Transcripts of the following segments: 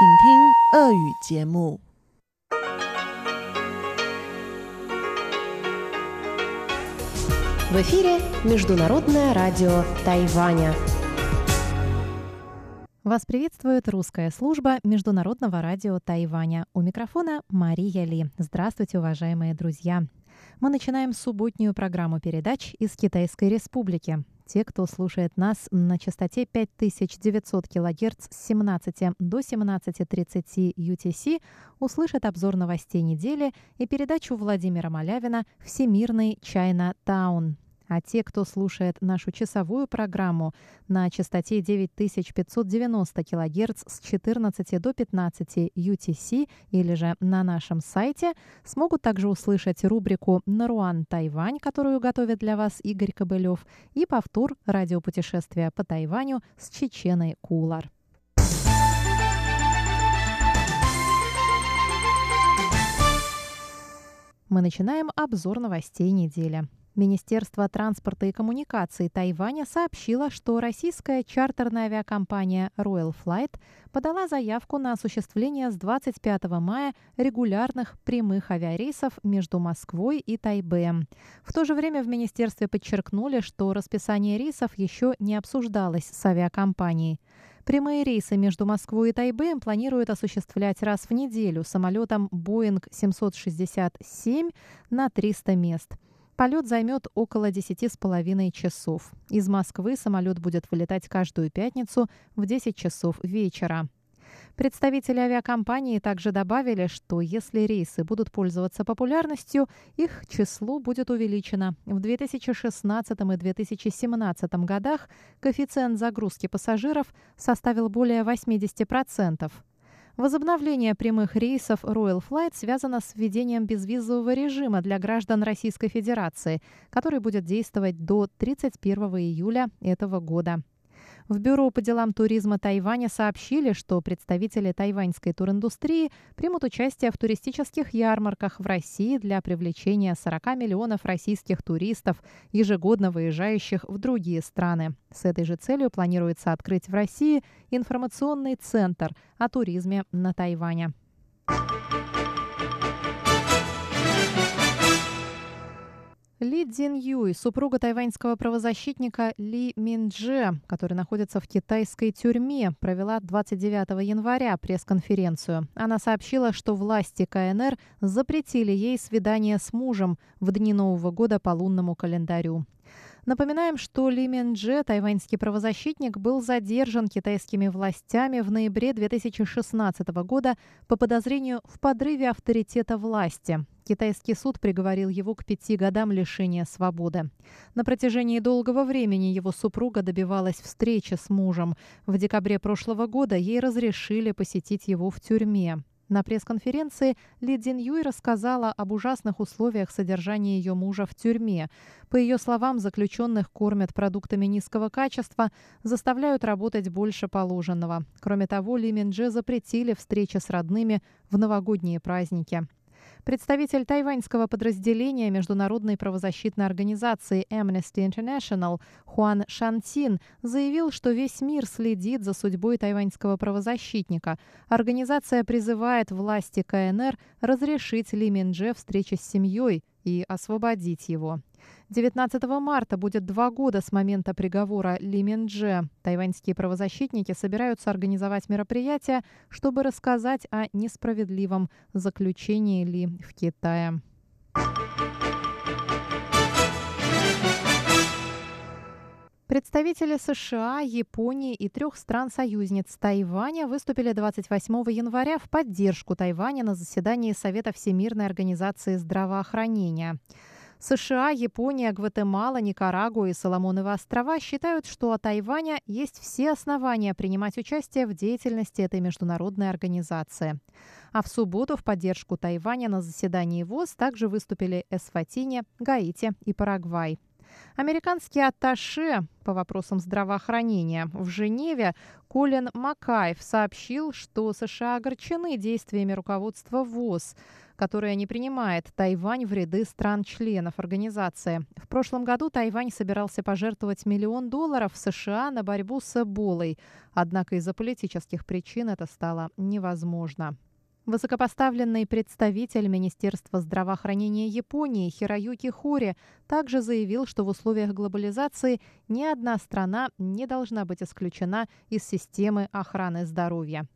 请听俄语节目。 В эфире Международное радио Тайваня. Вас приветствует русская служба Международного радио Тайваня. У микрофона Мария Ли. Здравствуйте, уважаемые друзья. Мы начинаем субботнюю программу передач из Китайской Республики. Те, кто слушает нас на частоте 5900 кГц с 17 до 17.30 UTC, услышат обзор новостей недели и передачу Владимира Малявина «Всемирный Чайна Таун». А те, кто слушает нашу часовую программу на частоте 9590 кГц с 14 до 15 UTC или же на нашем сайте, смогут также услышать рубрику «Наруан Тайвань», которую готовит для вас Игорь Кобылев, и повтор радиопутешествия по Тайваню с Чеченой Кулар. Мы начинаем обзор новостей недели. Министерство транспорта и коммуникаций Тайваня сообщило, что российская чартерная авиакомпания Royal Flight подала заявку на осуществление с 25 мая регулярных прямых авиарейсов между Москвой и Тайбэем. В то же время в министерстве подчеркнули, что расписание рейсов еще не обсуждалось с авиакомпанией. Прямые рейсы между Москвой и Тайбэем планируют осуществлять раз в неделю самолетом Boeing 767 на 300 мест. Полет займет около 10,5 часов. Из Москвы самолет будет вылетать каждую пятницу в 10 часов вечера. Представители авиакомпании также добавили, что если рейсы будут пользоваться популярностью, их число будет увеличено. В 2016 и 2017 годах коэффициент загрузки пассажиров составил более 80%. Возобновление прямых рейсов Royal Flight связано с введением безвизового режима для граждан Российской Федерации, который будет действовать до 31 июля этого года. В Бюро по делам туризма Тайваня сообщили, что представители тайваньской туриндустрии примут участие в туристических ярмарках в России для привлечения 40 миллионов российских туристов, ежегодно выезжающих в другие страны. С этой же целью планируется открыть в России информационный центр о туризме на Тайване. Ли Цзин Юй, супруга тайваньского правозащитника Ли Миндже, который находится в китайской тюрьме, провела 29 января пресс-конференцию. Она сообщила, что власти КНР запретили ей свидание с мужем в дни Нового года по лунному календарю. Напоминаем, что Ли Миндже, тайваньский правозащитник, был задержан китайскими властями в ноябре 2016 года по подозрению в подрыве авторитета власти. Китайский суд приговорил его к пяти годам лишения свободы. На протяжении долгого времени его супруга добивалась встречи с мужем. В декабре прошлого года ей разрешили посетить его в тюрьме. На пресс-конференции Ли Цзин Юй рассказала об ужасных условиях содержания ее мужа в тюрьме. По ее словам, заключенных кормят продуктами низкого качества, заставляют работать больше положенного. Кроме того, Ли Миндже запретили встречи с родными в новогодние праздники. Представитель тайваньского подразделения Международной правозащитной организации Amnesty International Хуан Шантин заявил, что весь мир следит за судьбой тайваньского правозащитника. Организация призывает власти КНР разрешить Ли Миндже встречи с семьей и освободить его. 19 марта будет два года с момента приговора Ли Миндже. Тайваньские правозащитники собираются организовать мероприятие, чтобы рассказать о несправедливом заключении Ли в Китае. Представители США, Японии и трех стран-союзниц Тайваня выступили 28 января в поддержку Тайваня на заседании Совета Всемирной организации здравоохранения. США, Япония, Гватемала, Никарагуа и Соломоновы острова считают, что у Тайваня есть все основания принимать участие в деятельности этой международной организации. А в субботу в поддержку Тайваня на заседании ВОЗ также выступили Эсватини, Гаити и Парагвай. Американский атташе по вопросам здравоохранения в Женеве Колин Макаев сообщил, что США огорчены действиями руководства ВОЗ, которая не принимает Тайвань в ряды стран-членов организации. В прошлом году Тайвань собирался пожертвовать миллион долларов США на борьбу с Эболой, однако из-за политических причин это стало невозможно. Высокопоставленный представитель Министерства здравоохранения Японии Хироюки Хори также заявил, что в условиях глобализации ни одна страна не должна быть исключена из системы охраны здоровья.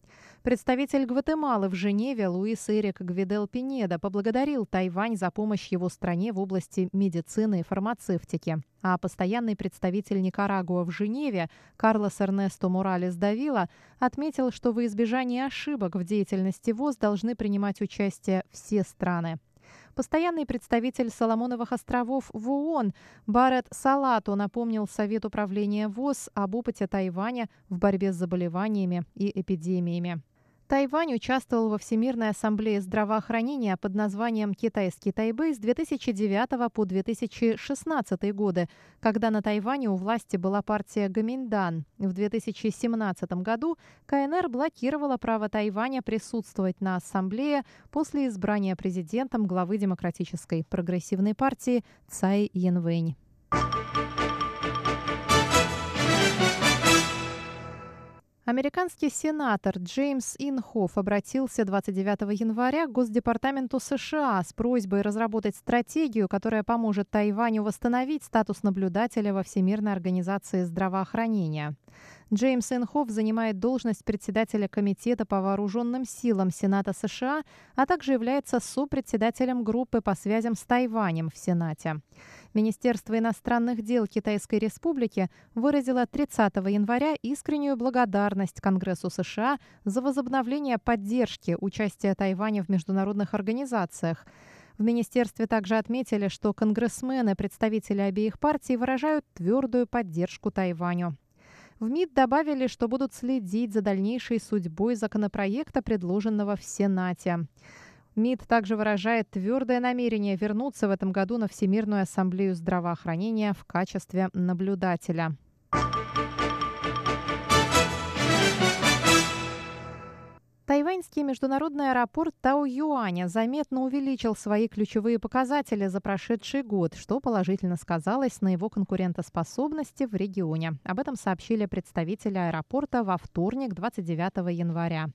Представитель Гватемалы в Женеве Луис Эрик Гвидел Пинеда поблагодарил Тайвань за помощь его стране в области медицины и фармацевтики. А постоянный представитель Никарагуа в Женеве Карлос Эрнесто Моралес Давила отметил, что во избежание ошибок в деятельности ВОЗ должны принимать участие все страны. Постоянный представитель Соломоновых островов в ООН Барет Салату напомнил Совет управления ВОЗ об опыте Тайваня в борьбе с заболеваниями и эпидемиями. Тайвань участвовал во Всемирной ассамблее здравоохранения под названием «Китайский Тайбэй» с 2009 по 2016 годы, когда на Тайване у власти была партия Гаминдан. В 2017 году КНР блокировала право Тайваня присутствовать на ассамблее после избрания президентом главы Демократической прогрессивной партии Цай Янвэнь. Американский сенатор Джеймс Инхоф обратился 29 января к Госдепартаменту США с просьбой разработать стратегию, которая поможет Тайваню восстановить статус наблюдателя во Всемирной организации здравоохранения. Джеймс Инхоф занимает должность председателя Комитета по вооруженным силам Сената США, а также является сопредседателем группы по связям с Тайванем в Сенате. Министерство иностранных дел Китайской Республики выразило 30 января искреннюю благодарность Конгрессу США за возобновление поддержки участия Тайваня в международных организациях. В министерстве также отметили, что конгрессмены, представители обеих партий, выражают твердую поддержку Тайваню. В МИД добавили, что будут следить за дальнейшей судьбой законопроекта, предложенного в Сенате. МИД также выражает твердое намерение вернуться в этом году на Всемирную ассамблею здравоохранения в качестве наблюдателя. Тайваньский международный аэропорт Тау-Юаня заметно увеличил свои ключевые показатели за прошедший год, что положительно сказалось на его конкурентоспособности в регионе. Об этом сообщили представители аэропорта во вторник, 29 января.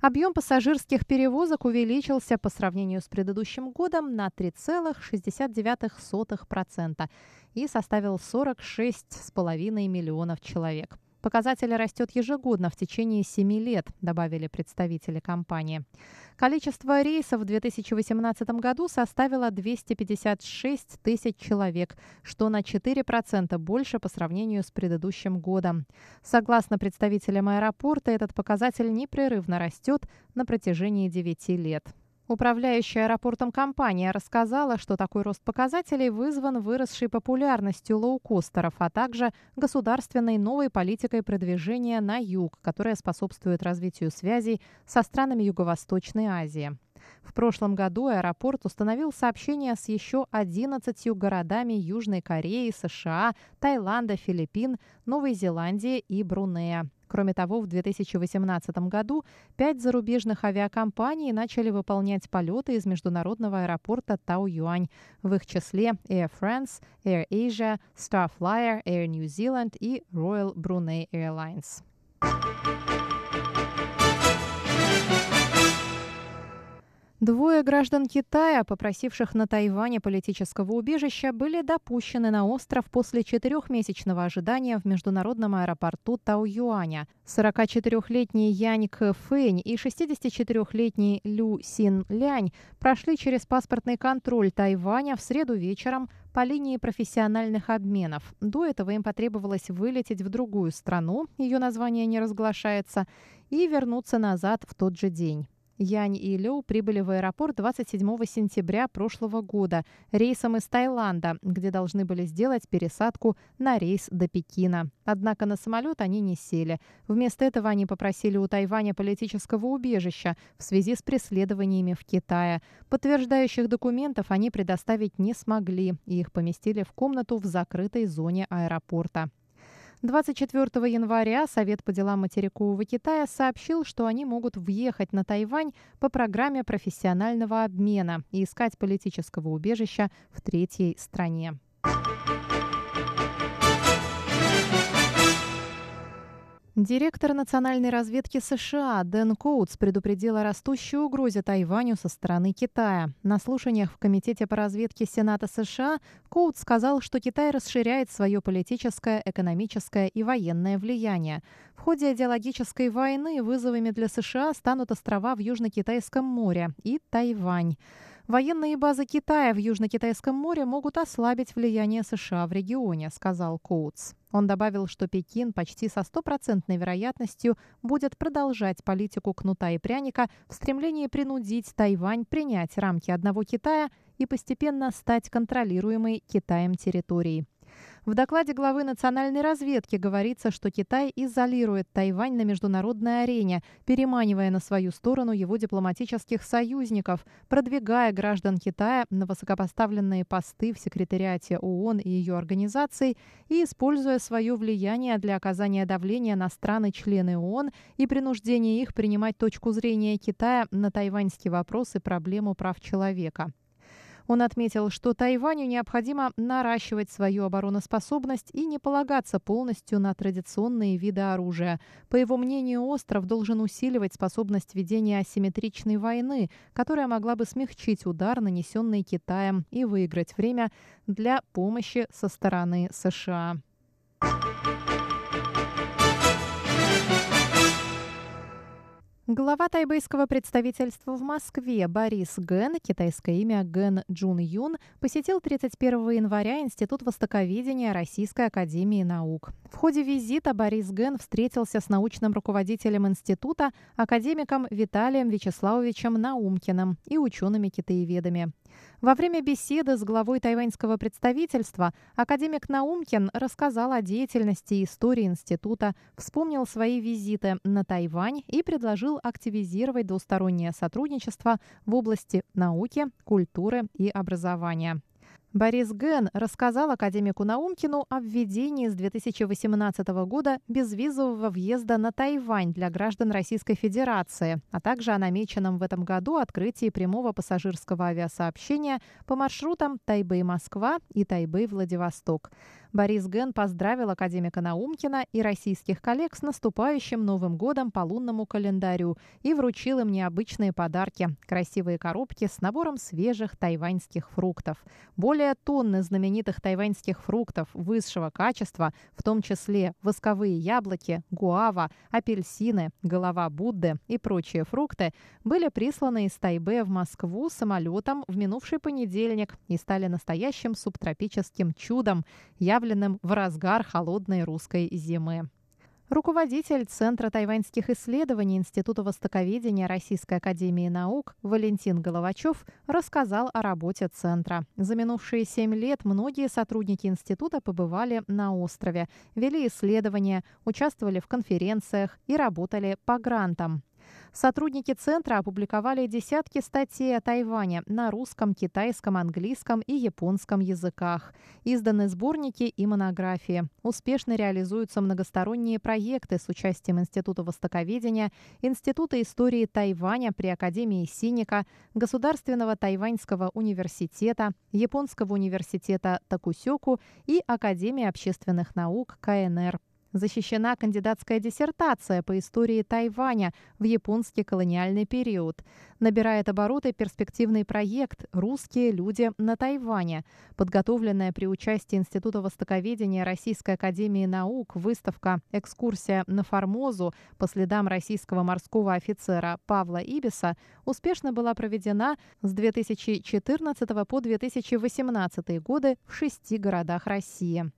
Объем пассажирских перевозок увеличился по сравнению с предыдущим годом на 3,69% и составил 46,5 миллионов человек. Показатель растет ежегодно в течение семи лет, добавили представители компании. Количество рейсов в 2018 году составило 256 тысяч человек, что на 4% больше по сравнению с предыдущим годом. Согласно представителям аэропорта, этот показатель непрерывно растет на протяжении 9 лет. Управляющая аэропортом компания рассказала, что такой рост показателей вызван выросшей популярностью лоукостеров, а также государственной новой политикой продвижения на юг, которая способствует развитию связей со странами Юго-Восточной Азии. В прошлом году аэропорт установил сообщения с еще 11 городами Южной Кореи, США, Таиланда, Филиппин, Новой Зеландии и Брунея. Кроме того, в 2018 году пять зарубежных авиакомпаний начали выполнять полеты из международного аэропорта Тау-Юань. В их числе Air France, Air Asia, Starflyer, Air New Zealand и Royal Brunei Airlines. Двое граждан Китая, попросивших на Тайване политического убежища, были допущены на остров после четырехмесячного ожидания в международном аэропорту Тау-Юаня. 44-летний Янь Фэнь и 64-летний Лю Син Лянь прошли через паспортный контроль Тайваня в среду вечером по линии профессиональных обменов. До этого им потребовалось вылететь в другую страну, ее название не разглашается, и вернуться назад в тот же день. Янь и Лю прибыли в аэропорт 27 сентября прошлого года рейсом из Таиланда, где должны были сделать пересадку на рейс до Пекина. Однако на самолет они не сели. Вместо этого они попросили у Тайваня политического убежища в связи с преследованиями в Китае. Подтверждающих документов они предоставить не смогли, и их поместили в комнату в закрытой зоне аэропорта. 24 января Совет по делам материкового Китая сообщил, что они могут въехать на Тайвань по программе профессионального обмена и искать политического убежища в третьей стране. Директор национальной разведки США Дэн Коутс предупредил о растущей угрозе Тайваню со стороны Китая. На слушаниях в Комитете по разведке Сената США Коутс сказал, что Китай расширяет свое политическое, экономическое и военное влияние. В ходе идеологической войны вызовами для США станут острова в Южно-Китайском море и Тайвань. Военные базы Китая в Южно-Китайском море могут ослабить влияние США в регионе, сказал Коутс. Он добавил, что Пекин почти со стопроцентной вероятностью будет продолжать политику кнута и пряника в стремлении принудить Тайвань принять рамки одного Китая и постепенно стать контролируемой Китаем территорией. В докладе главы национальной разведки говорится, что Китай изолирует Тайвань на международной арене, переманивая на свою сторону его дипломатических союзников, продвигая граждан Китая на высокопоставленные посты в секретариате ООН и ее организаций и используя свое влияние для оказания давления на страны-члены ООН и принуждения их принимать точку зрения Китая на тайваньский вопрос и проблему прав человека. Он отметил, что Тайваню необходимо наращивать свою обороноспособность и не полагаться полностью на традиционные виды оружия. По его мнению, остров должен усиливать способность ведения асимметричной войны, которая могла бы смягчить удар, нанесенный Китаем, и выиграть время для помощи со стороны США. Глава тайбэйского представительства в Москве Борис Ген, китайское имя Ген Джун Юн, посетил 31 января Институт востоковедения Российской академии наук. В ходе визита Борис Ген встретился с научным руководителем института, академиком Виталием Вячеславовичем Наумкиным и учеными-китаеведами. Во время беседы с главой тайваньского представительства академик Наумкин рассказал о деятельности и истории института, вспомнил свои визиты на Тайвань и предложил активизировать двустороннее сотрудничество в области науки, культуры и образования. Борис Ген рассказал академику Наумкину о введении с 2018 года безвизового въезда на Тайвань для граждан Российской Федерации, а также о намеченном в этом году открытии прямого пассажирского авиасообщения по маршрутам Тайбэй-Москва и Тайбэй-Владивосток. Борис Ген поздравил академика Наумкина и российских коллег с наступающим Новым годом по лунному календарю и вручил им необычные подарки – красивые коробки с набором свежих тайваньских фруктов. Более тонны знаменитых тайваньских фруктов высшего качества, в том числе восковые яблоки, гуава, апельсины, голова Будды и прочие фрукты, были присланы из Тайбе в Москву самолетом в минувший понедельник и стали настоящим субтропическим чудом, явленным объявленным в разгар холодной русской зимы. Руководитель Центра тайваньских исследований Института востоковедения Российской академии наук Валентин Головачев рассказал о работе Центра. За минувшие семь лет многие сотрудники института побывали на острове, вели исследования, участвовали в конференциях и работали по грантам. Сотрудники центра опубликовали десятки статей о Тайване на русском, китайском, английском и японском языках. Изданы сборники и монографии. Успешно реализуются многосторонние проекты с участием Института востоковедения, Института истории Тайваня при Академии Синика, Государственного тайваньского университета, Японского университета Такусёку и Академии общественных наук КНР защищена кандидатская диссертация по истории Тайваня в японский колониальный период. Набирает обороты перспективный проект «Русские люди на Тайване», подготовленная при участии Института востоковедения Российской академии наук выставка «Экскурсия на Формозу» по следам российского морского офицера Павла Ибиса успешно была проведена с 2014 по 2018 годы в шести городах России.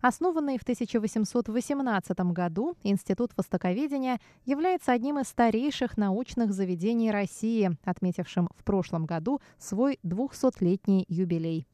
Основанный в 1818 году, Институт востоковедения является одним из старейших научных заведений России, отметившим в прошлом году свой 200-летний юбилей.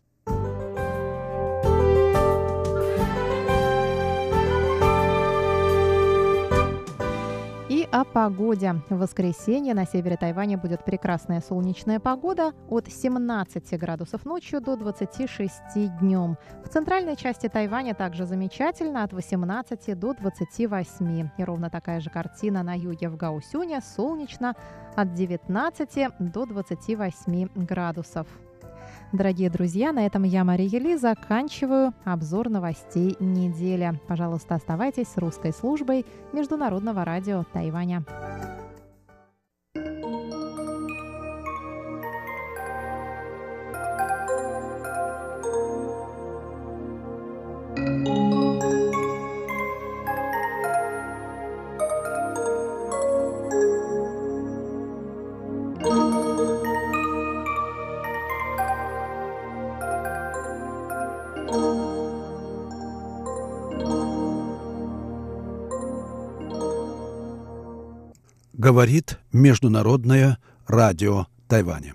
О погоде. В воскресенье на севере Тайваня будет прекрасная солнечная погода от 17 градусов ночью до 26 днем. В центральной части Тайваня также замечательно от 18 до 28. И ровно такая же картина на юге в Гаусюне солнечно от 19 до 28 градусов. Дорогие друзья, на этом я, Мария Ели, заканчиваю обзор новостей недели. Пожалуйста, оставайтесь с русской службой Международного радио Тайваня. Говорит Международное радио Тайваня.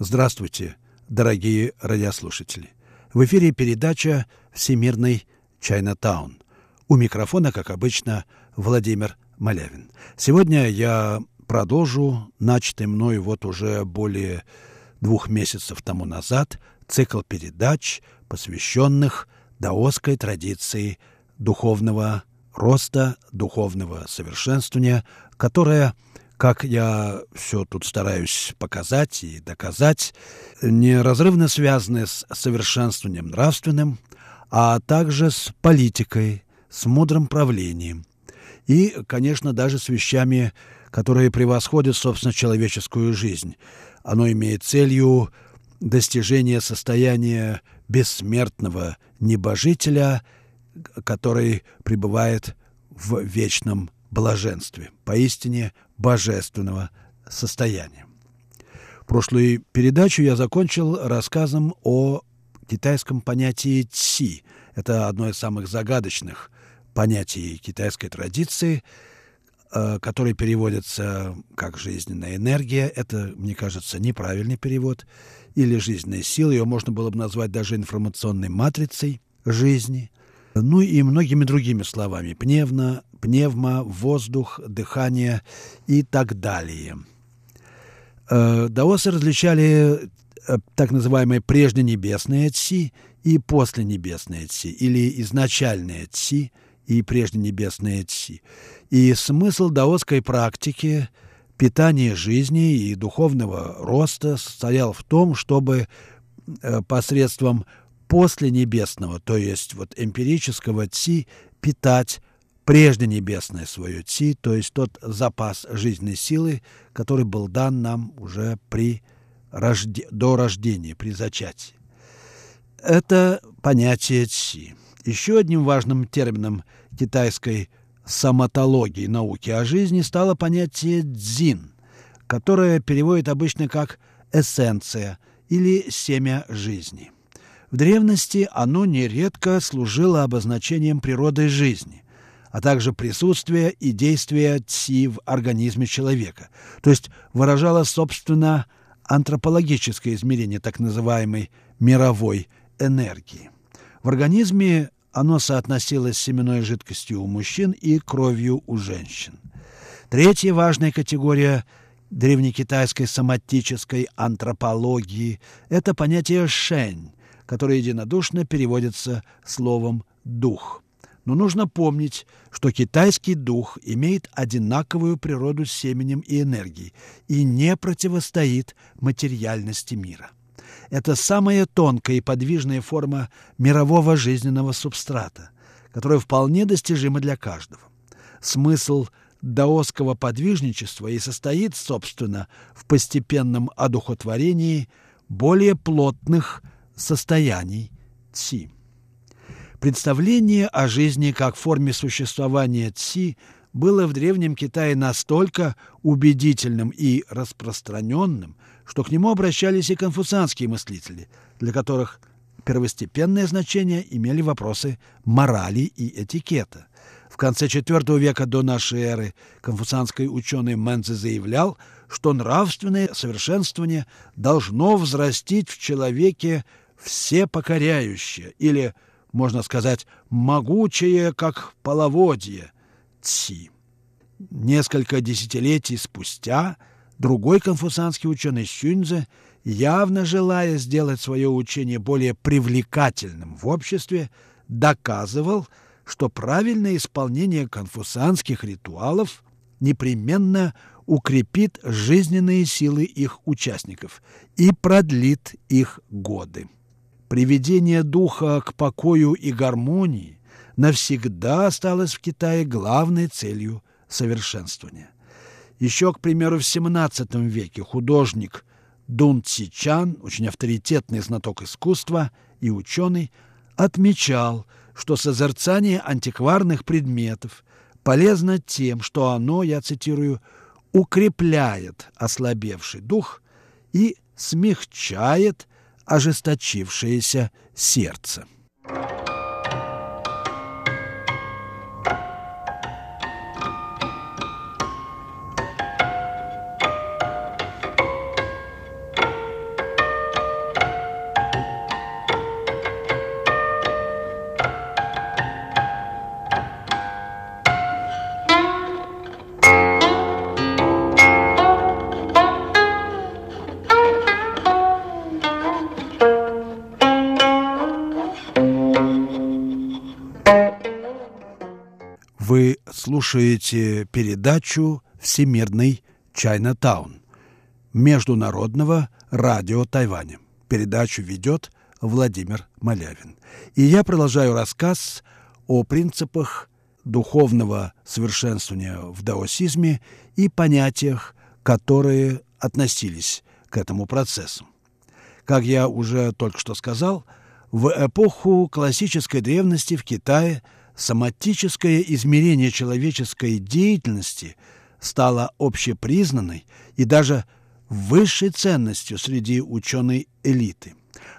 Здравствуйте, дорогие радиослушатели. В эфире передача «Всемирный Чайнатаун». У микрофона, как обычно, Владимир Малявин. Сегодня я продолжу начатый мной вот уже более двух месяцев тому назад цикл передач, посвященных даосской традиции духовного роста, духовного совершенствования, которая, как я все тут стараюсь показать и доказать, неразрывно связаны с совершенствованием нравственным, а также с политикой, с мудрым правлением и, конечно, даже с вещами, которые превосходят, собственно, человеческую жизнь. Оно имеет целью достижение состояния бессмертного небожителя – который пребывает в вечном блаженстве, поистине божественного состояния. Прошлую передачу я закончил рассказом о китайском понятии «ци». Это одно из самых загадочных понятий китайской традиции, э, который переводится как «жизненная энергия». Это, мне кажется, неправильный перевод. Или «жизненная сила». Ее можно было бы назвать даже информационной матрицей жизни – ну и многими другими словами. Пневма, пневма, воздух, дыхание и так далее. Э, даосы различали э, так называемые прежденебесные ци и посленебесные ци, или изначальные ци и прежденебесные ци. И смысл даосской практики питания жизни и духовного роста состоял в том, чтобы э, посредством после небесного, то есть вот эмпирического ци, питать прежде небесное свое ци, то есть тот запас жизненной силы, который был дан нам уже при рожде... до рождения, при зачатии. Это понятие ци. Еще одним важным термином китайской самотологии науки о жизни стало понятие дзин, которое переводит обычно как эссенция или семя жизни – в древности оно нередко служило обозначением природы жизни, а также присутствия и действия ци в организме человека, то есть выражало, собственно, антропологическое измерение так называемой мировой энергии. В организме оно соотносилось с семенной жидкостью у мужчин и кровью у женщин. Третья важная категория древнекитайской соматической антропологии – это понятие «шень», которое единодушно переводится словом «дух». Но нужно помнить, что китайский дух имеет одинаковую природу с семенем и энергией и не противостоит материальности мира. Это самая тонкая и подвижная форма мирового жизненного субстрата, которая вполне достижима для каждого. Смысл даосского подвижничества и состоит, собственно, в постепенном одухотворении более плотных состояний ци. Представление о жизни как форме существования ци было в Древнем Китае настолько убедительным и распространенным, что к нему обращались и конфуцианские мыслители, для которых первостепенное значение имели вопросы морали и этикета. В конце IV века до нашей эры конфуцианский ученый Мензе заявлял, что нравственное совершенствование должно взрастить в человеке всепокоряющее, или, можно сказать, могучее, как половодье, ци. Несколько десятилетий спустя другой конфуцианский ученый Сюньзе, явно желая сделать свое учение более привлекательным в обществе, доказывал, что правильное исполнение конфуцианских ритуалов непременно укрепит жизненные силы их участников и продлит их годы. Приведение духа к покою и гармонии навсегда осталось в Китае главной целью совершенствования. Еще, к примеру, в XVII веке художник Дун Цичан, очень авторитетный знаток искусства и ученый, отмечал, что созерцание антикварных предметов полезно тем, что оно, я цитирую, укрепляет ослабевший дух и смягчает ожесточившееся сердце. Слушаете передачу «Всемирный Чайнатаун» Международного радио Тайваня. Передачу ведет Владимир Малявин. И я продолжаю рассказ о принципах духовного совершенствования в даосизме и понятиях, которые относились к этому процессу. Как я уже только что сказал, в эпоху классической древности в Китае соматическое измерение человеческой деятельности стало общепризнанной и даже высшей ценностью среди ученой элиты,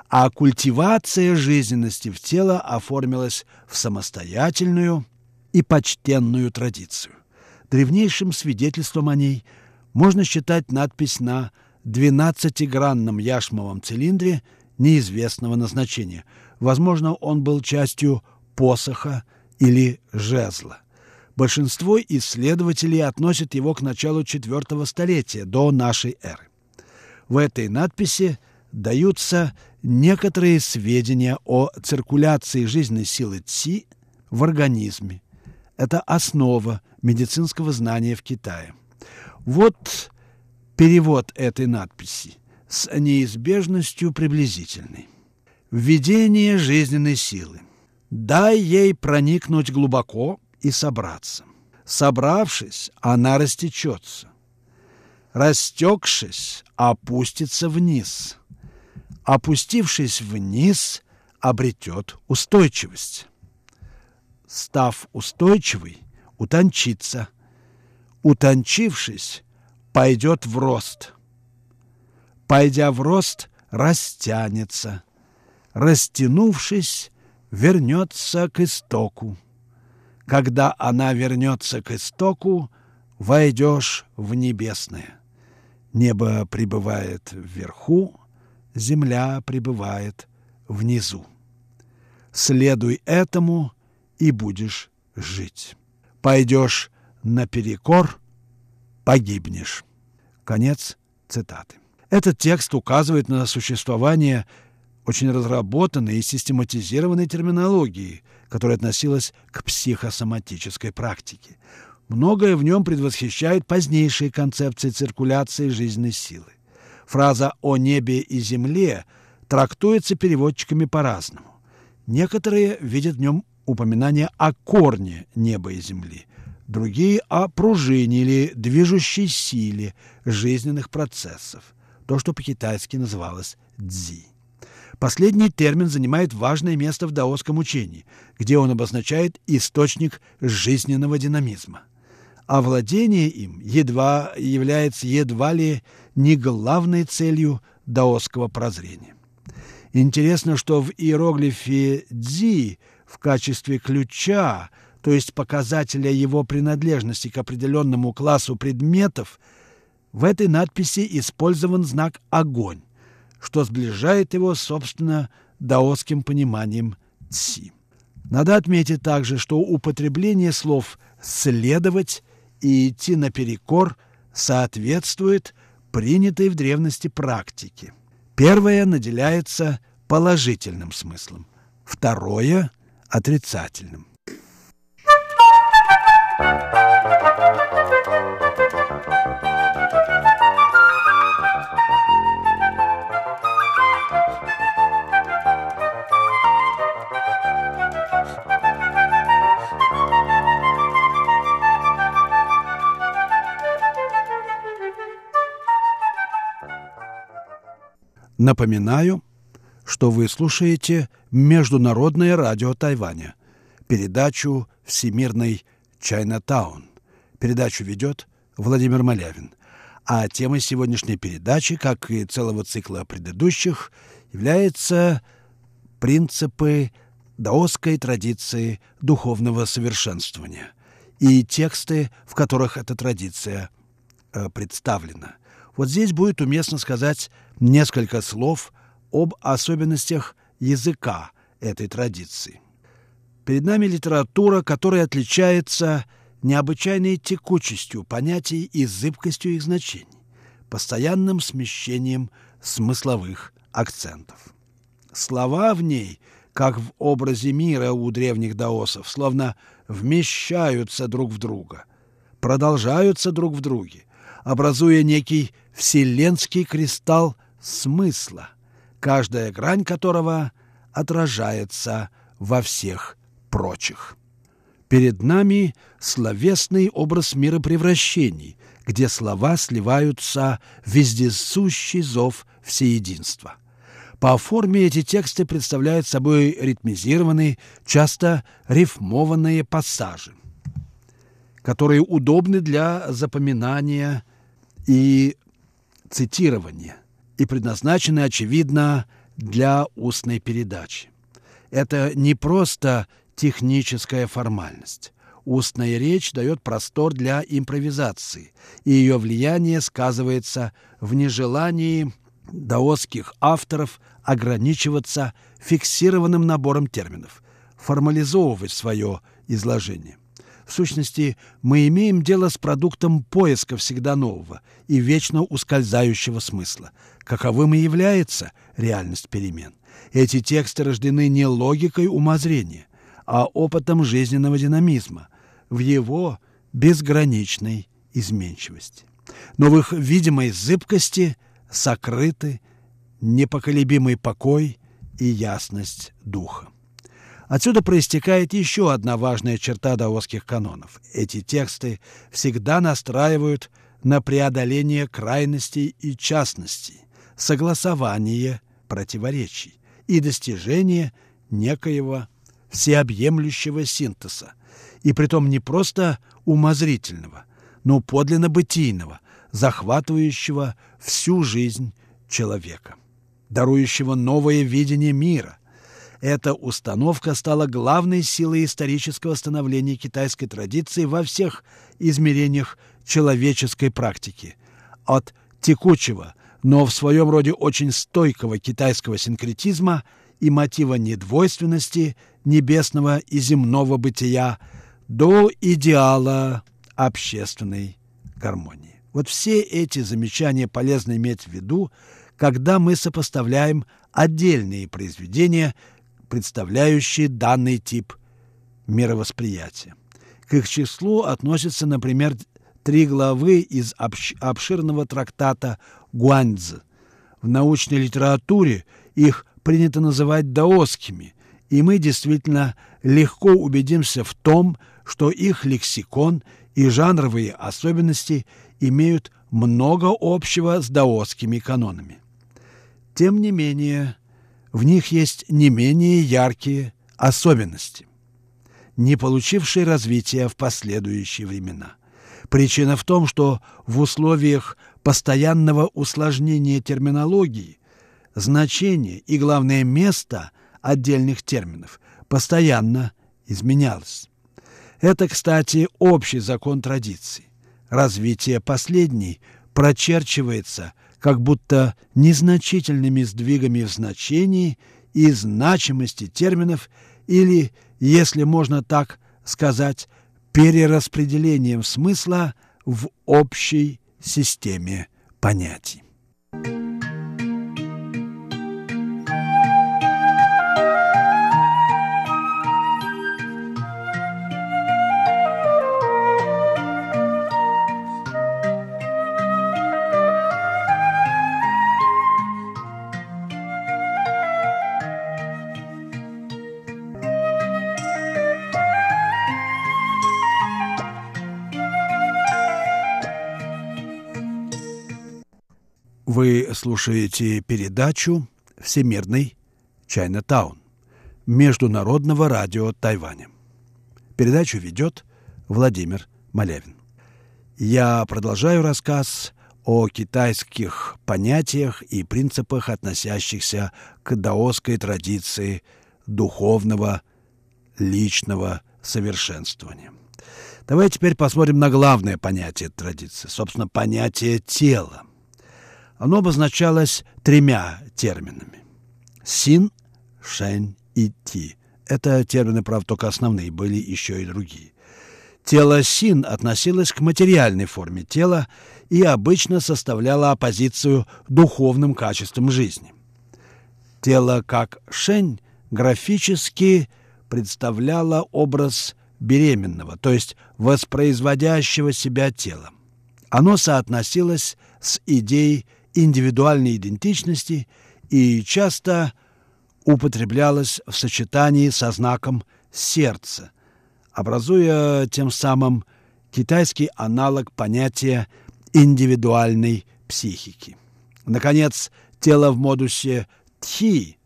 а культивация жизненности в тело оформилась в самостоятельную и почтенную традицию. Древнейшим свидетельством о ней можно считать надпись на двенадцатигранном яшмовом цилиндре неизвестного назначения. Возможно, он был частью посоха или жезла. Большинство исследователей относят его к началу IV столетия до нашей эры. В этой надписи даются некоторые сведения о циркуляции жизненной силы ЦИ в организме. Это основа медицинского знания в Китае. Вот перевод этой надписи с неизбежностью приблизительной. Введение жизненной силы. Дай ей проникнуть глубоко и собраться. Собравшись, она растечется. Растекшись, опустится вниз. Опустившись вниз, обретет устойчивость. Став устойчивой, утончится. Утончившись, пойдет в рост. Пойдя в рост, растянется. Растянувшись, вернется к истоку. Когда она вернется к истоку, войдешь в небесное. Небо пребывает вверху, земля пребывает внизу. Следуй этому, и будешь жить. Пойдешь наперекор, погибнешь. Конец цитаты. Этот текст указывает на существование очень разработанной и систематизированной терминологии, которая относилась к психосоматической практике. Многое в нем предвосхищает позднейшие концепции циркуляции жизненной силы. Фраза «о небе и земле» трактуется переводчиками по-разному. Некоторые видят в нем упоминание о корне неба и земли, другие – о пружине или движущей силе жизненных процессов, то, что по-китайски называлось «дзи». Последний термин занимает важное место в даосском учении, где он обозначает источник жизненного динамизма. А владение им едва является едва ли не главной целью даосского прозрения. Интересно, что в иероглифе «дзи» в качестве ключа, то есть показателя его принадлежности к определенному классу предметов, в этой надписи использован знак «огонь», что сближает его, собственно, даосским пониманием ци. Надо отметить также, что употребление слов «следовать» и идти наперекор соответствует принятой в древности практике. Первое наделяется положительным смыслом, второе – отрицательным. Напоминаю, что вы слушаете Международное радио Тайваня, передачу «Всемирный Чайнатаун». Передачу ведет Владимир Малявин. А темой сегодняшней передачи, как и целого цикла предыдущих, являются принципы даосской традиции духовного совершенствования и тексты, в которых эта традиция э, представлена – вот здесь будет уместно сказать несколько слов об особенностях языка этой традиции. Перед нами литература, которая отличается необычайной текучестью понятий и зыбкостью их значений, постоянным смещением смысловых акцентов. Слова в ней, как в образе мира у древних даосов, словно вмещаются друг в друга, продолжаются друг в друге, образуя некий вселенский кристалл смысла, каждая грань которого отражается во всех прочих. Перед нами словесный образ мира превращений, где слова сливаются в вездесущий зов всеединства. По форме эти тексты представляют собой ритмизированные, часто рифмованные пассажи, которые удобны для запоминания и цитирования и предназначены, очевидно, для устной передачи. Это не просто техническая формальность. Устная речь дает простор для импровизации, и ее влияние сказывается в нежелании даосских авторов ограничиваться фиксированным набором терминов, формализовывать свое изложение. В сущности, мы имеем дело с продуктом поиска всегда нового и вечно ускользающего смысла, каковым и является реальность перемен. Эти тексты рождены не логикой умозрения, а опытом жизненного динамизма в его безграничной изменчивости. Но в их видимой зыбкости сокрыты непоколебимый покой и ясность духа. Отсюда проистекает еще одна важная черта даосских канонов. Эти тексты всегда настраивают на преодоление крайностей и частностей, согласование противоречий и достижение некоего всеобъемлющего синтеза, и притом не просто умозрительного, но подлинно бытийного, захватывающего всю жизнь человека, дарующего новое видение мира, эта установка стала главной силой исторического становления китайской традиции во всех измерениях человеческой практики. От текучего, но в своем роде очень стойкого китайского синкретизма и мотива недвойственности небесного и земного бытия до идеала общественной гармонии. Вот все эти замечания полезно иметь в виду, когда мы сопоставляем отдельные произведения представляющие данный тип мировосприятия. К их числу относятся, например, три главы из обширного трактата Гуаньцзы. В научной литературе их принято называть даосскими, и мы действительно легко убедимся в том, что их лексикон и жанровые особенности имеют много общего с даосскими канонами. Тем не менее, в них есть не менее яркие особенности, не получившие развития в последующие времена. Причина в том, что в условиях постоянного усложнения терминологии значение и, главное, место отдельных терминов постоянно изменялось. Это, кстати, общий закон традиции. Развитие последней прочерчивается как будто незначительными сдвигами в значении и значимости терминов или, если можно так сказать, перераспределением смысла в общей системе понятий. Вы слушаете передачу «Всемирный Чайна-таун» Международного радио Тайваня. Передачу ведет Владимир Малявин. Я продолжаю рассказ о китайских понятиях и принципах, относящихся к даосской традиции духовного личного совершенствования. Давайте теперь посмотрим на главное понятие традиции, собственно, понятие тела – оно обозначалось тремя терминами. Син, шэнь и ти. Это термины, правда, только основные, были еще и другие. Тело син относилось к материальной форме тела и обычно составляло оппозицию духовным качествам жизни. Тело как шень графически представляло образ беременного, то есть воспроизводящего себя тела. Оно соотносилось с идеей индивидуальной идентичности и часто употреблялось в сочетании со знаком сердца, образуя тем самым китайский аналог понятия индивидуальной психики. Наконец, тело в модусе «тхи»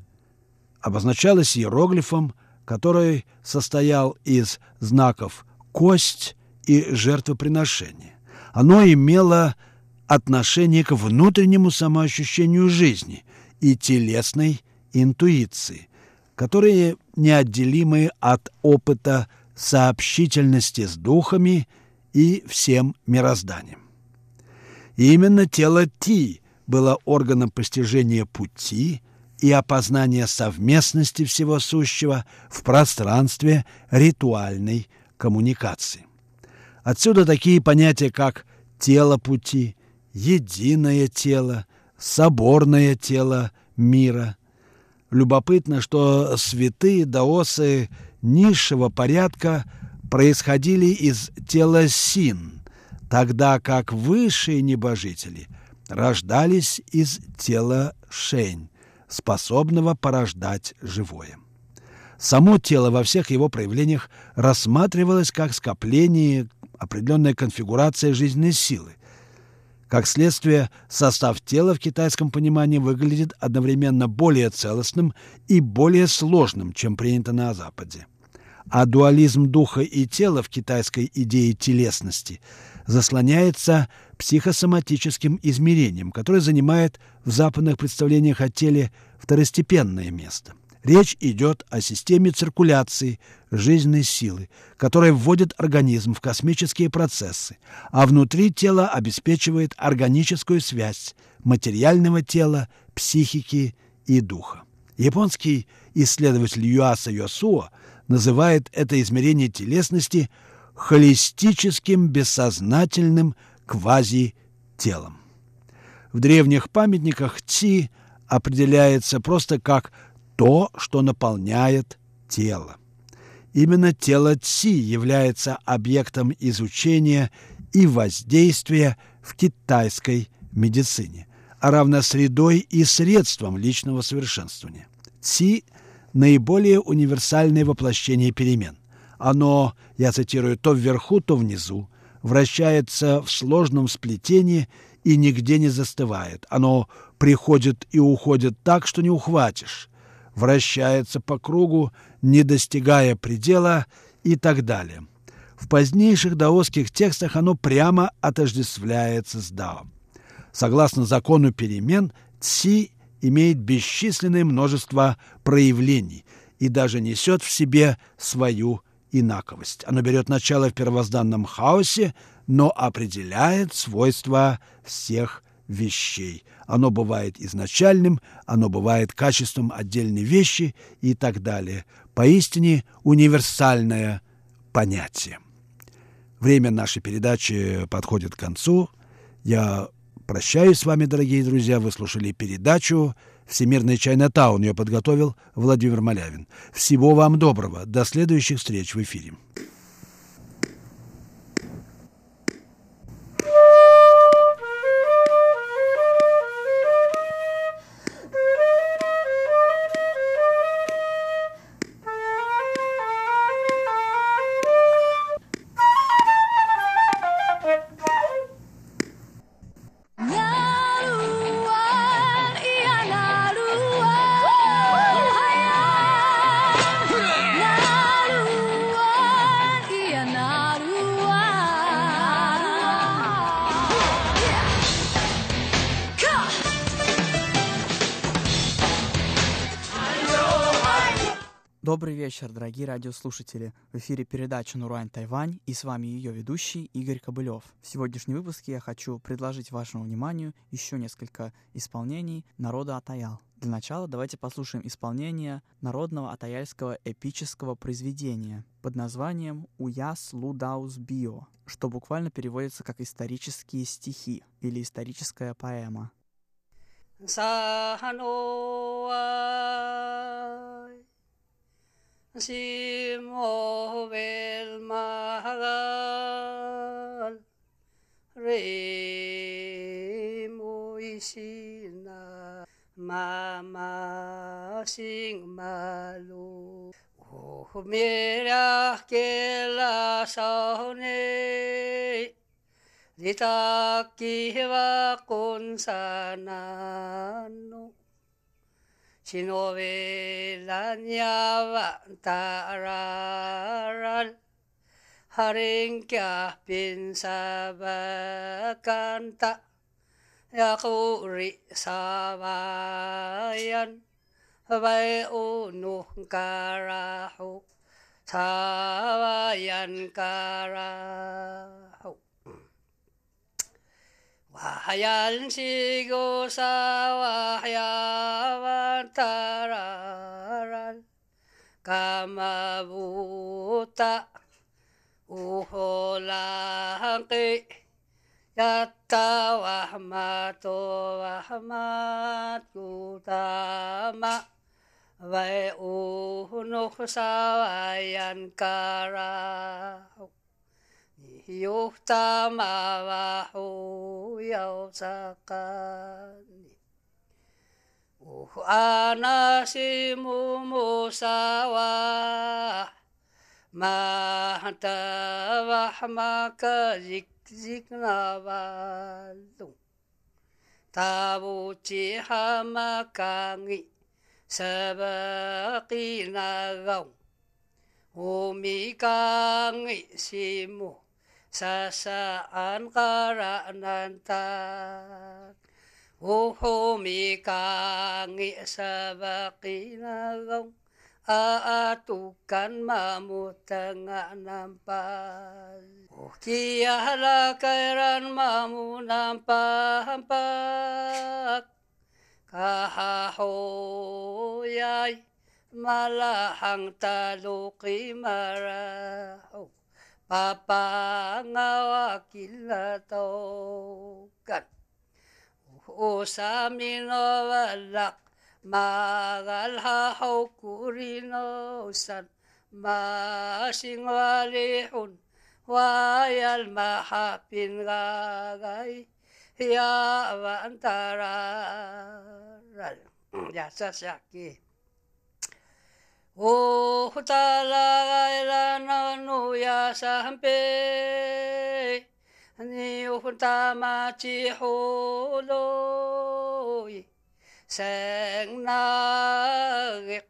обозначалось иероглифом, который состоял из знаков «кость» и «жертвоприношение». Оно имело отношение к внутреннему самоощущению жизни и телесной интуиции, которые неотделимы от опыта сообщительности с духами и всем мирозданием. И именно тело Ти было органом постижения пути и опознания совместности всего сущего в пространстве ритуальной коммуникации. Отсюда такие понятия, как тело пути, единое тело, соборное тело мира. Любопытно, что святые даосы низшего порядка происходили из тела Син, тогда как высшие небожители рождались из тела Шень, способного порождать живое. Само тело во всех его проявлениях рассматривалось как скопление, определенная конфигурация жизненной силы – как следствие, состав тела в китайском понимании выглядит одновременно более целостным и более сложным, чем принято на Западе. А дуализм духа и тела в китайской идее телесности заслоняется психосоматическим измерением, которое занимает в западных представлениях о теле второстепенное место – Речь идет о системе циркуляции жизненной силы, которая вводит организм в космические процессы, а внутри тела обеспечивает органическую связь материального тела, психики и духа. Японский исследователь Юаса Йосуо называет это измерение телесности холистическим бессознательным квази-телом. В древних памятниках Ци определяется просто как то, что наполняет тело. Именно тело Ци является объектом изучения и воздействия в китайской медицине, а равно средой и средством личного совершенствования. Ци – наиболее универсальное воплощение перемен. Оно, я цитирую, то вверху, то внизу, вращается в сложном сплетении и нигде не застывает. Оно приходит и уходит так, что не ухватишь вращается по кругу, не достигая предела и так далее. В позднейших даосских текстах оно прямо отождествляется с дао. Согласно закону перемен, ци имеет бесчисленное множество проявлений и даже несет в себе свою инаковость. Оно берет начало в первозданном хаосе, но определяет свойства всех вещей. Оно бывает изначальным, оно бывает качеством отдельной вещи и так далее. Поистине универсальное понятие. Время нашей передачи подходит к концу. Я прощаюсь с вами, дорогие друзья. Вы слушали передачу «Всемирный Чайна-таун». Ее подготовил Владимир Малявин. Всего вам доброго. До следующих встреч в эфире. Вечер, дорогие радиослушатели. В эфире передача «Нурань Тайвань» и с вами ее ведущий Игорь Кобылев. В сегодняшнем выпуске я хочу предложить вашему вниманию еще несколько исполнений народа Атаял. Для начала давайте послушаем исполнение народного атаяльского эпического произведения под названием «Уяс Лудаус Био», что буквально переводится как «исторические стихи» или «историческая поэма». Simo שמו ולמעגל רמו אישינה ממשיג מלו ומרח כלשוני דיתקיבה קונסננו Chinovilanyava tararal bin sabakanta Yakuri sabayan Vai unu karahu Sabayan karahu وحيا الانسيقوسا وحيا وانترارا كما بوتا وحولاقي يتا وحمات وحمات كتاما ويؤنخ سوايا كراه よふたまわほやおさかに。おふあなしももさわ。またわはまかじきじくなわど。たぼちはまかぎ。さばきながお。おみかぎしも。sasaan kara nanta uhu mikang isabakina gong aatukan mamutang nampas. Kiyahala kairan mamu nampahampak kahahoyay malahang taluki marahok papangawa kilatokan. Usamino walak magalha hukurino san masingwalihun wayal mahapin gagay ya antara ya sasaki. おふたらがえらなのやさんぺにおふたまちほろいせんなげ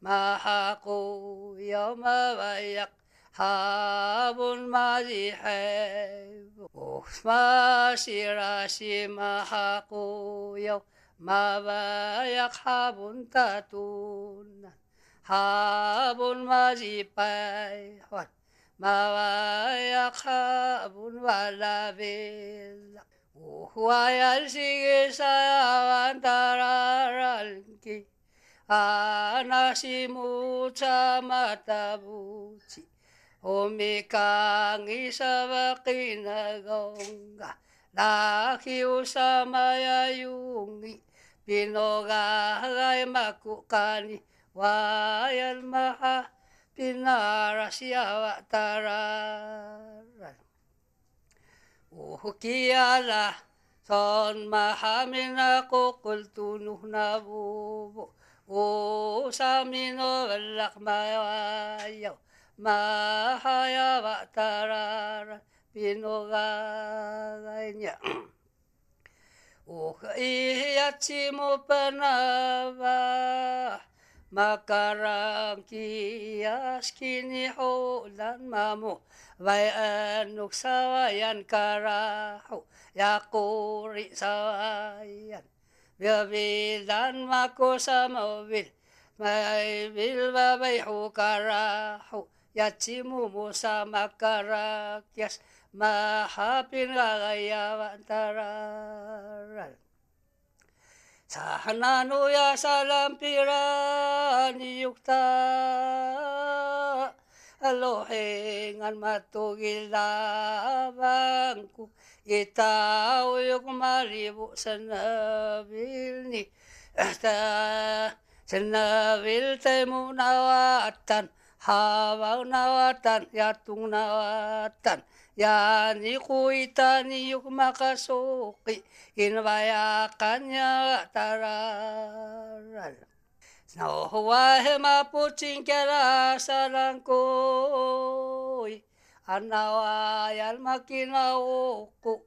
まはこやまわやはぶんまじへおふましらしまはこやまわやはぶんたとな abulmazipai hot mavaya kabulvalabela uhuayal sigisa avantararalki anasimucha matabuchi. Omikangisavakinagonga lakiusamayayungi pinogagaimakukani وايل ويلمع بالنار راسيا واتارا وحكي على له صنما حمنا قلت نهنا بوبو وسامينو باللق ما يو ما حيا واتارا بينو غاينيا وخياتي مبنابا Makarang kias kini dan mamu Vai anuk sawayan karahu Yakuri sawayan. Biabilan mako samabil May bilbabay hukarahu Yatsimu mo sa makarakyas Mahapin kagayawan Sahananuya salampiran yukta. Alohengan matugilabangku Kita uyuk maribu senabil ni. Ta senabil temu nawatan. Hawa nawatan, yatung nawatan. Yani kuita niyuk makasuki, inbayakan niya tararal. Nauhuwahe mapuching kera sarangkoy, anawayan makinauku,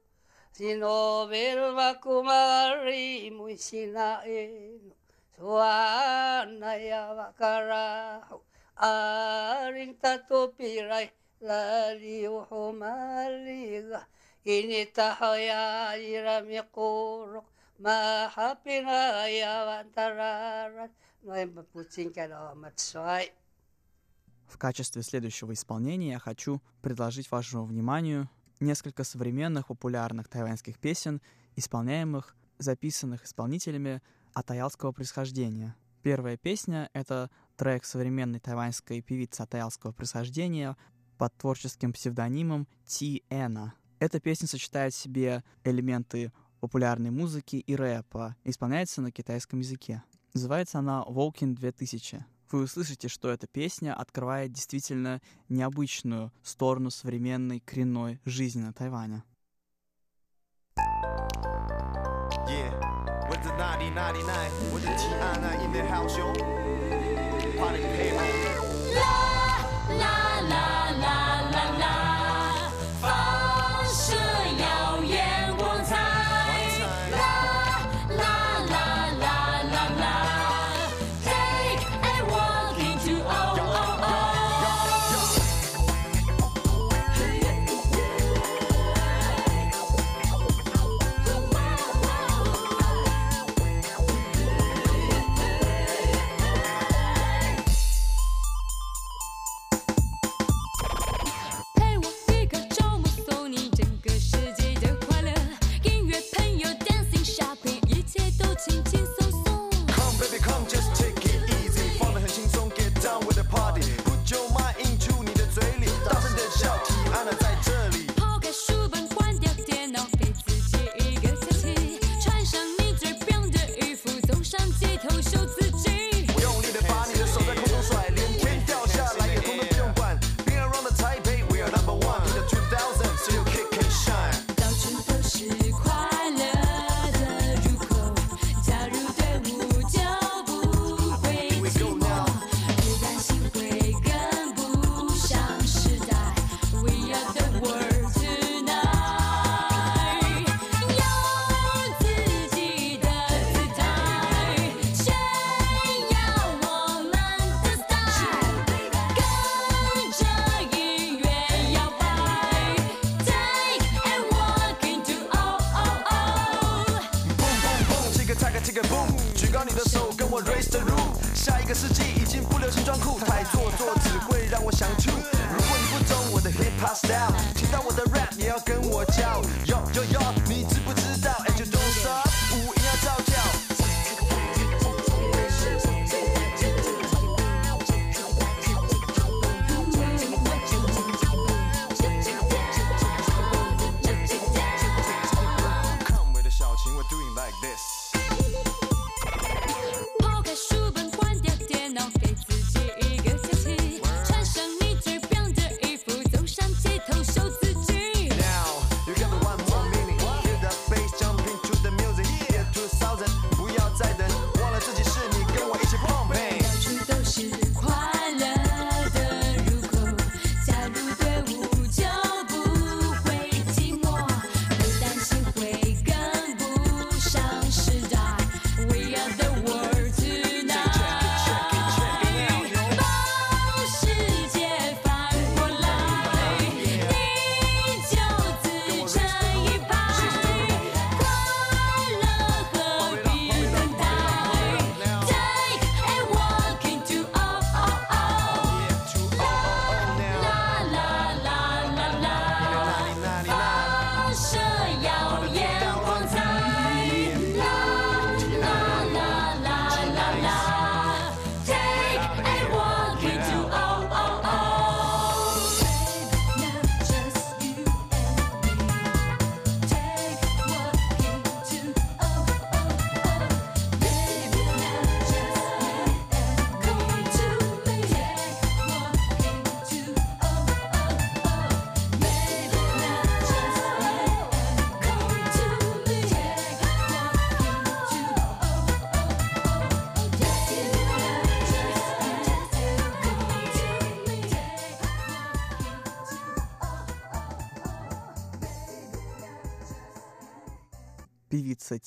sinobel makumari mo sinaino, suanaya wakaraho, aring tatupiray, laliw humaliga Initahaya irami kurok Mahapinayawan tararan Noy maputing kala matsoy В качестве следующего исполнения я хочу предложить вашему вниманию несколько современных популярных тайваньских песен, исполняемых, записанных исполнителями атаялского происхождения. Первая песня — это трек современной тайваньской певицы атаялского происхождения под творческим псевдонимом Ти Эна. Эта песня сочетает в себе элементы популярной музыки и рэпа, исполняется на китайском языке. Называется она «Волкин 2000». Вы услышите, что эта песня открывает действительно необычную сторону современной коренной жизни на Тайване. Yeah, with the 1999, with the.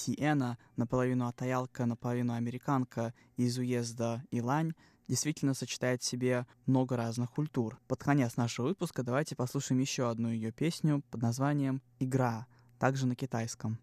Тиэна, наполовину атаялка, наполовину американка из уезда Илань, действительно сочетает в себе много разных культур. Под конец нашего выпуска давайте послушаем еще одну ее песню под названием «Игра», также на китайском.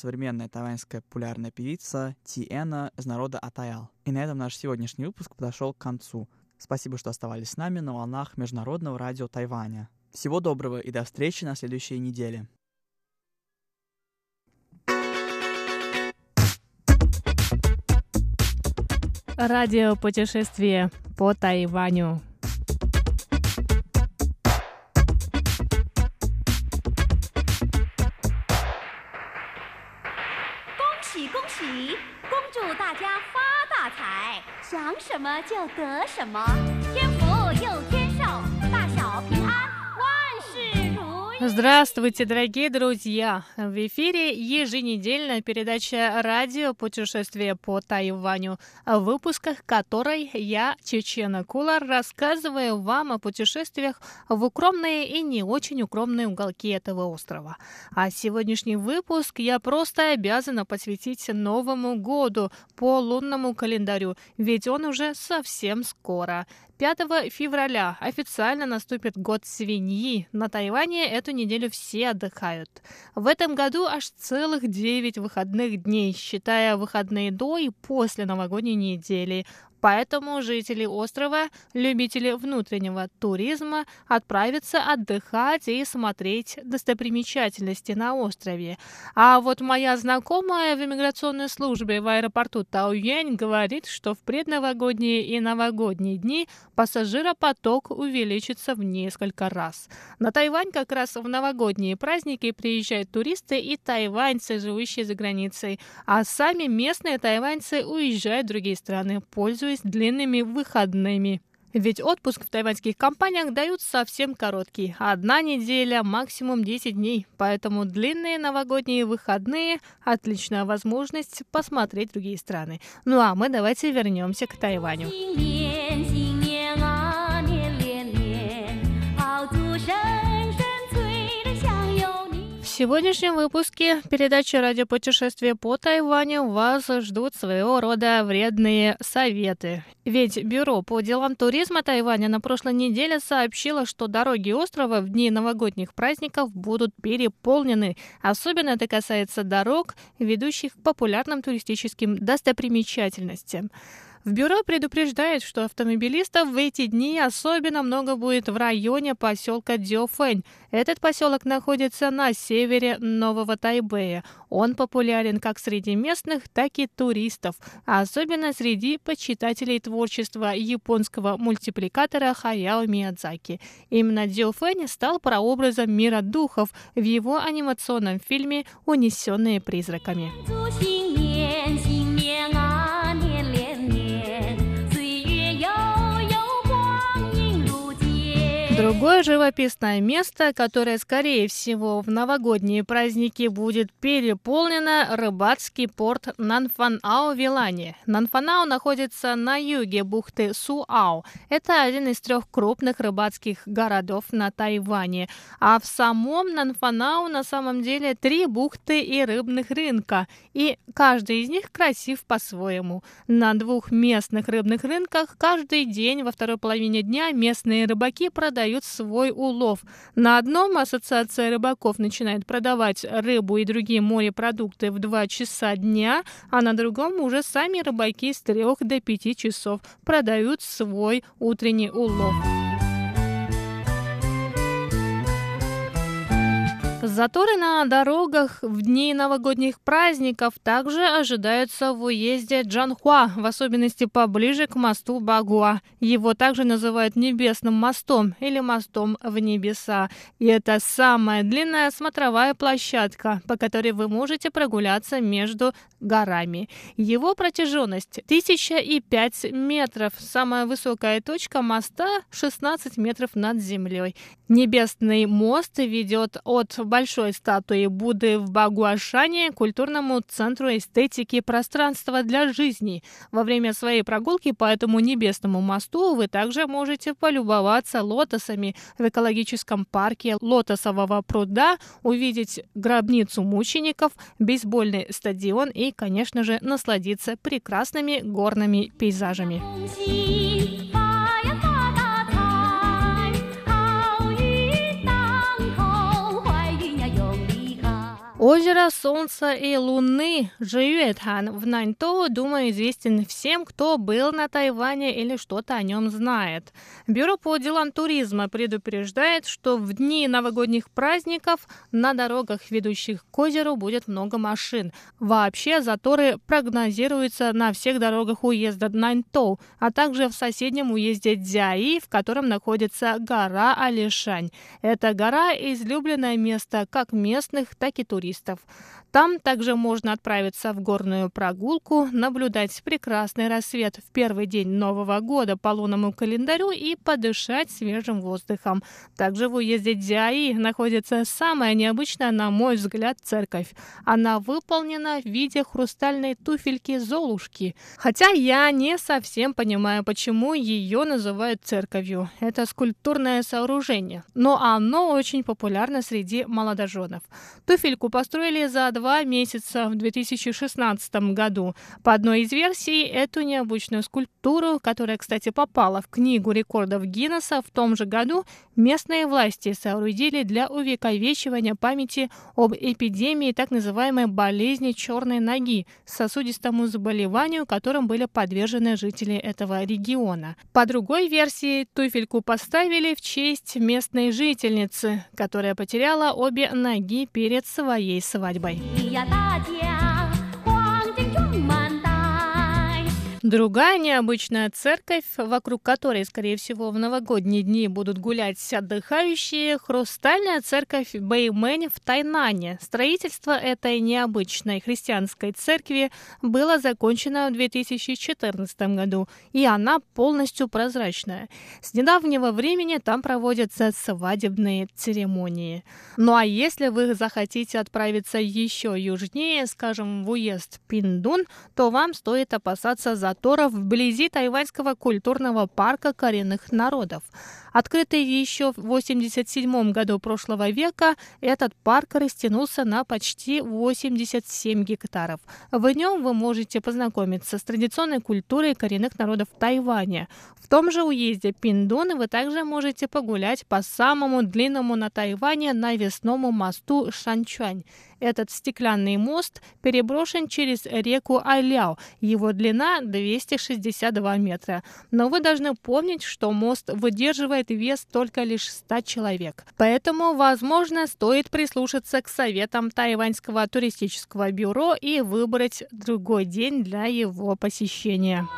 Современная тайваньская популярная певица Тиэна из народа Атаял. И на этом наш сегодняшний выпуск подошел к концу. Спасибо, что оставались с нами на волнах Международного радио Тайваня. Всего доброго и до встречи на следующей неделе. Радио путешествие по Тайваню. 想什么就得什么，添福又添寿，大小平安，万事如意。Здравствуйте, дорогие друзья! В эфире еженедельная передача «Радио путешествие по Тайваню», в выпусках которой я, Чечена Кулар, рассказываю вам о путешествиях в укромные и не очень укромные уголки этого острова. А сегодняшний выпуск я просто обязана посвятить Новому году по лунному календарю, ведь он уже совсем скоро. 5 февраля официально наступит год свиньи. На Тайване эту неделю все отдыхают. В этом году аж целых 9 выходных дней, считая выходные до и после новогодней недели. Поэтому жители острова, любители внутреннего туризма, отправятся отдыхать и смотреть достопримечательности на острове. А вот моя знакомая в иммиграционной службе в аэропорту Тауюэнь говорит, что в предновогодние и новогодние дни пассажиропоток увеличится в несколько раз. На Тайвань как раз в новогодние праздники приезжают туристы и тайваньцы, живущие за границей, а сами местные тайваньцы уезжают в другие страны, пользуясь длинными выходными. Ведь отпуск в тайваньских компаниях дают совсем короткий. Одна неделя, максимум 10 дней. Поэтому длинные новогодние выходные – отличная возможность посмотреть другие страны. Ну а мы давайте вернемся к Тайваню. Сегодняшнем выпуске передачи «Радиопутешествие по Тайваню» вас ждут своего рода вредные советы. Ведь Бюро по делам туризма Тайваня на прошлой неделе сообщило, что дороги острова в дни новогодних праздников будут переполнены. Особенно это касается дорог, ведущих к популярным туристическим достопримечательностям. В бюро предупреждает, что автомобилистов в эти дни особенно много будет в районе поселка Дёфэнь. Этот поселок находится на севере Нового Тайбэя. Он популярен как среди местных, так и туристов, а особенно среди почитателей творчества японского мультипликатора Хаяо Миядзаки. Именно Дёфэнь стал прообразом мира духов в его анимационном фильме «Унесенные призраками». Другое живописное место, которое, скорее всего, в новогодние праздники будет переполнено, рыбацкий порт Нанфанао Вилани. Нанфанао находится на юге бухты Суао. Это один из трех крупных рыбацких городов на Тайване. А в самом Нанфанао на самом деле три бухты и рыбных рынка. И каждый из них красив по-своему. На двух местных рыбных рынках каждый день во второй половине дня местные рыбаки продают свой улов. На одном ассоциация рыбаков начинает продавать рыбу и другие морепродукты в 2 часа дня, а на другом уже сами рыбаки с 3 до 5 часов продают свой утренний улов. Заторы на дорогах в дни новогодних праздников также ожидаются в уезде Джанхуа, в особенности поближе к мосту Багуа. Его также называют Небесным мостом или мостом в небеса. И это самая длинная смотровая площадка, по которой вы можете прогуляться между горами. Его протяженность 1005 метров. Самая высокая точка моста 16 метров над землей. Небесный мост ведет от большой статуи Будды в Багуашане культурному центру эстетики пространства для жизни. Во время своей прогулки по этому небесному мосту вы также можете полюбоваться лотосами в экологическом парке Лотосового пруда, увидеть гробницу мучеников, бейсбольный стадион и, конечно же, насладиться прекрасными горными пейзажами. Озеро Солнца и Луны Жиюэтхан в Наньтоу, думаю, известен всем, кто был на Тайване или что-то о нем знает. Бюро по делам туризма предупреждает, что в дни новогодних праздников на дорогах, ведущих к озеру, будет много машин. Вообще заторы прогнозируются на всех дорогах уезда Наньтоу, а также в соседнем уезде Дзяи, в котором находится гора Алишань. Эта гора – излюбленное место как местных, так и туристов туристов. Там также можно отправиться в горную прогулку, наблюдать прекрасный рассвет в первый день Нового года по лунному календарю и подышать свежим воздухом. Также в уезде Дзяи находится самая необычная, на мой взгляд, церковь. Она выполнена в виде хрустальной туфельки Золушки. Хотя я не совсем понимаю, почему ее называют церковью. Это скульптурное сооружение, но оно очень популярно среди молодоженов. Туфельку построили за два месяца в 2016 году. По одной из версий, эту необычную скульптуру, которая, кстати, попала в Книгу рекордов Гиннесса в том же году, местные власти соорудили для увековечивания памяти об эпидемии так называемой болезни черной ноги, сосудистому заболеванию, которым были подвержены жители этого региона. По другой версии, туфельку поставили в честь местной жительницы, которая потеряла обе ноги перед своей свадьбой. 你呀大姐。Другая необычная церковь, вокруг которой, скорее всего, в новогодние дни будут гулять отдыхающие, хрустальная церковь Бэймэнь в Тайнане. Строительство этой необычной христианской церкви было закончено в 2014 году, и она полностью прозрачная. С недавнего времени там проводятся свадебные церемонии. Ну а если вы захотите отправиться еще южнее, скажем, в уезд Пиндун, то вам стоит опасаться заторов вблизи тайваньского культурного парка коренных народов. Открытый еще в 1987 году прошлого века, этот парк растянулся на почти 87 гектаров. В нем вы можете познакомиться с традиционной культурой коренных народов Тайваня. В том же уезде Пиндун вы также можете погулять по самому длинному на Тайване навесному мосту Шанчуань. Этот стеклянный мост переброшен через реку Айляо. Его длина 262 метра. Но вы должны помнить, что мост выдерживает вес только лишь 100 человек. Поэтому, возможно, стоит прислушаться к советам Тайваньского туристического бюро и выбрать другой день для его посещения.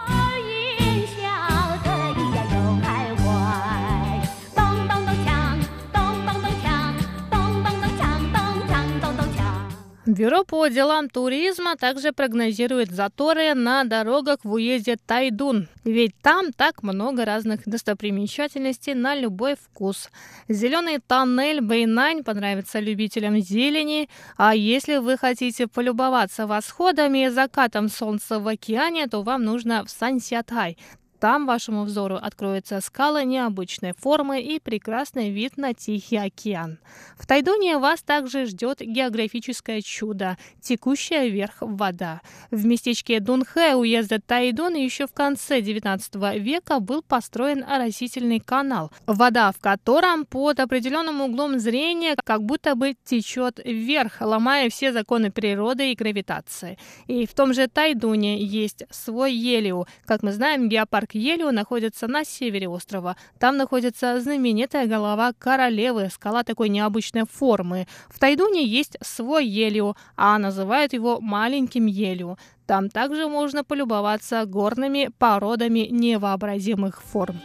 Бюро по делам туризма также прогнозирует заторы на дорогах в уезде Тайдун, ведь там так много разных достопримечательностей на любой вкус. Зеленый тоннель Бэйнань понравится любителям зелени, а если вы хотите полюбоваться восходами и закатом солнца в океане, то вам нужно в Сансятай. Там вашему взору откроются скалы необычной формы и прекрасный вид на Тихий океан. В Тайдуне вас также ждет географическое чудо – текущая вверх вода. В местечке Дунхэ уезда Тайдун еще в конце XIX века был построен оросительный канал, вода в котором под определенным углом зрения как будто бы течет вверх, ломая все законы природы и гравитации. И в том же Тайдуне есть свой Елиу. Как мы знаем, геопарк Елиу находится на севере острова. Там находится знаменитая голова королевы, скала такой необычной формы. В Тайдуне есть свой Елиу, а называют его маленьким Елиу. Там также можно полюбоваться горными породами невообразимых форм.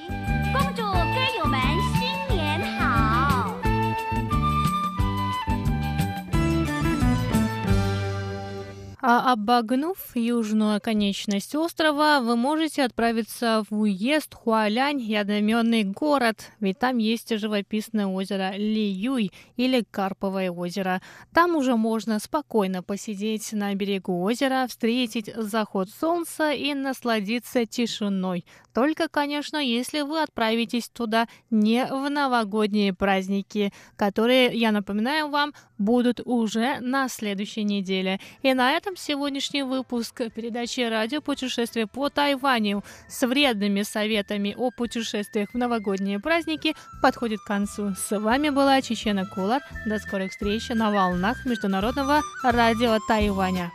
А обогнув южную оконечность острова, вы можете отправиться в уезд Хуалянь и одноименный город, ведь там есть живописное озеро Ли-Юй или Карповое озеро. Там уже можно спокойно посидеть на берегу озера, встретить заход солнца и насладиться тишиной. Только, конечно, если вы отправитесь туда не в новогодние праздники, которые, я напоминаю вам, будут уже на следующей неделе. И на этом этом сегодняшний выпуск передачи «Радио путешествие по Тайваню» с вредными советами о путешествиях в новогодние праздники подходит к концу. С вами была Чечена Кулар. До скорых встреч на волнах Международного радио Тайваня.